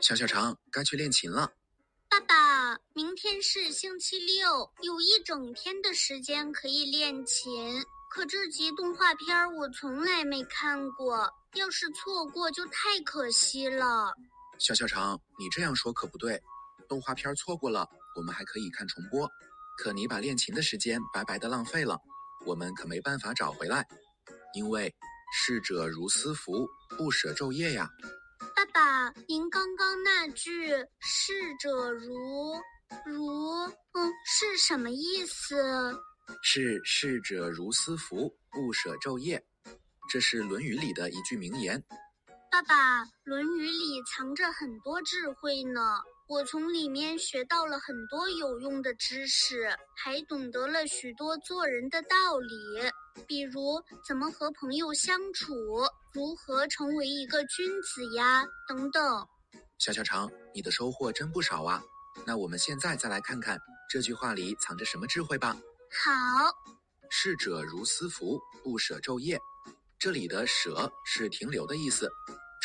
小小肠该去练琴了。爸爸，明天是星期六，有一整天的时间可以练琴。可这集动画片我从来没看过，要是错过就太可惜了。小小肠，你这样说可不对。动画片错过了，我们还可以看重播。可你把练琴的时间白白的浪费了，我们可没办法找回来。因为逝者如斯夫，不舍昼夜呀。爸，您刚刚那句“逝者如如”嗯是什么意思？是逝者如斯夫，不舍昼夜。这是《论语》里的一句名言。爸爸，《论语》里藏着很多智慧呢。我从里面学到了很多有用的知识，还懂得了许多做人的道理，比如怎么和朋友相处，如何成为一个君子呀，等等。小小肠，你的收获真不少啊！那我们现在再来看看这句话里藏着什么智慧吧。好，逝者如斯夫，不舍昼夜。这里的“舍”是停留的意思，“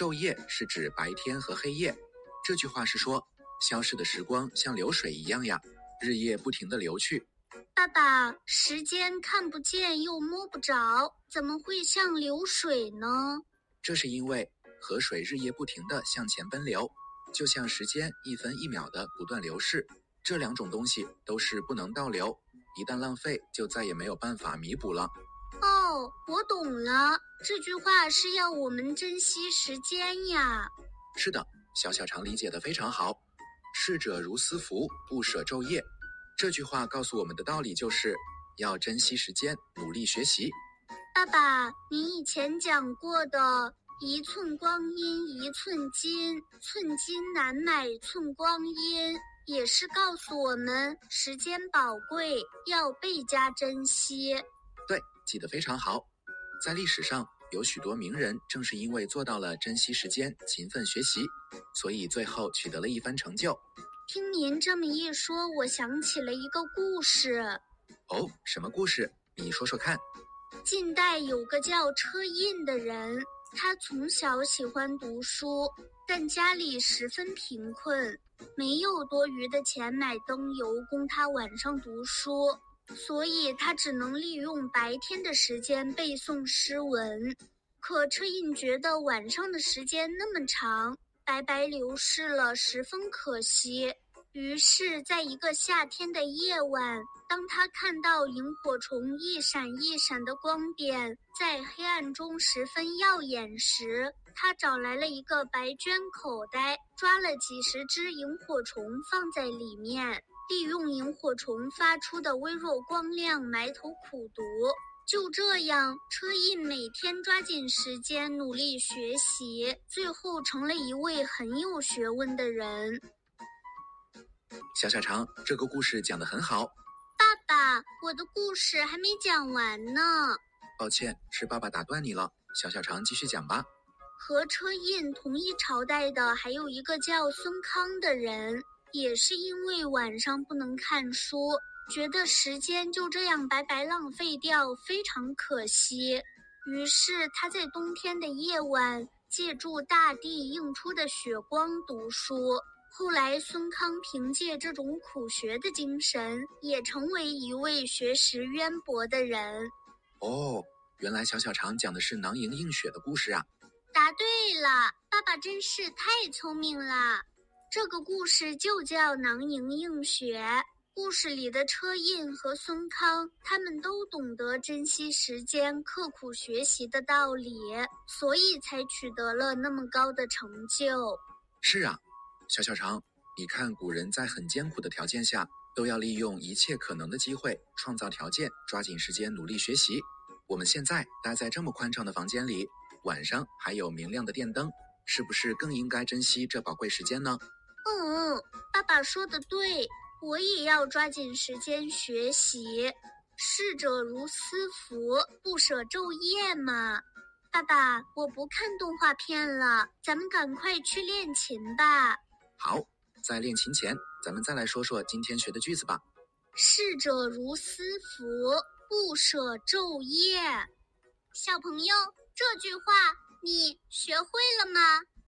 昼夜”是指白天和黑夜。这句话是说。消逝的时光像流水一样呀，日夜不停的流去。爸爸，时间看不见又摸不着，怎么会像流水呢？这是因为河水日夜不停的向前奔流，就像时间一分一秒的不断流逝。这两种东西都是不能倒流，一旦浪费就再也没有办法弥补了。哦，我懂了，这句话是要我们珍惜时间呀。是的，小小常理解的非常好。逝者如斯夫，不舍昼夜。这句话告诉我们的道理就是，要珍惜时间，努力学习。爸爸，你以前讲过的“一寸光阴一寸金，寸金难买寸光阴”，也是告诉我们时间宝贵，要倍加珍惜。对，记得非常好。在历史上。有许多名人正是因为做到了珍惜时间、勤奋学习，所以最后取得了一番成就。听您这么一说，我想起了一个故事。哦，什么故事？你说说看。近代有个叫车胤的人，他从小喜欢读书，但家里十分贫困，没有多余的钱买灯油供他晚上读书。所以他只能利用白天的时间背诵诗文，可车胤觉得晚上的时间那么长，白白流逝了，十分可惜。于是，在一个夏天的夜晚，当他看到萤火虫一闪一闪的光点在黑暗中十分耀眼时，他找来了一个白绢口袋，抓了几十只萤火虫放在里面。利用萤火虫发出的微弱光亮埋头苦读，就这样，车胤每天抓紧时间努力学习，最后成了一位很有学问的人。小小肠，这个故事讲得很好。爸爸，我的故事还没讲完呢。抱歉，是爸爸打断你了。小小肠，继续讲吧。和车胤同一朝代的还有一个叫孙康的人。也是因为晚上不能看书，觉得时间就这样白白浪费掉，非常可惜。于是他在冬天的夜晚，借助大地映出的雪光读书。后来，孙康凭借这种苦学的精神，也成为一位学识渊博的人。哦，原来小小肠讲的是囊萤映雪的故事啊！答对了，爸爸真是太聪明了。这个故事就叫《囊萤映雪》。故事里的车胤和孙康，他们都懂得珍惜时间、刻苦学习的道理，所以才取得了那么高的成就。是啊，小小肠，你看古人在很艰苦的条件下，都要利用一切可能的机会，创造条件，抓紧时间努力学习。我们现在待在这么宽敞的房间里，晚上还有明亮的电灯，是不是更应该珍惜这宝贵时间呢？嗯，爸爸说的对，我也要抓紧时间学习。逝者如斯夫，不舍昼夜嘛。爸爸，我不看动画片了，咱们赶快去练琴吧。好，在练琴前，咱们再来说说今天学的句子吧。逝者如斯夫，不舍昼夜。小朋友，这句话你学会了吗？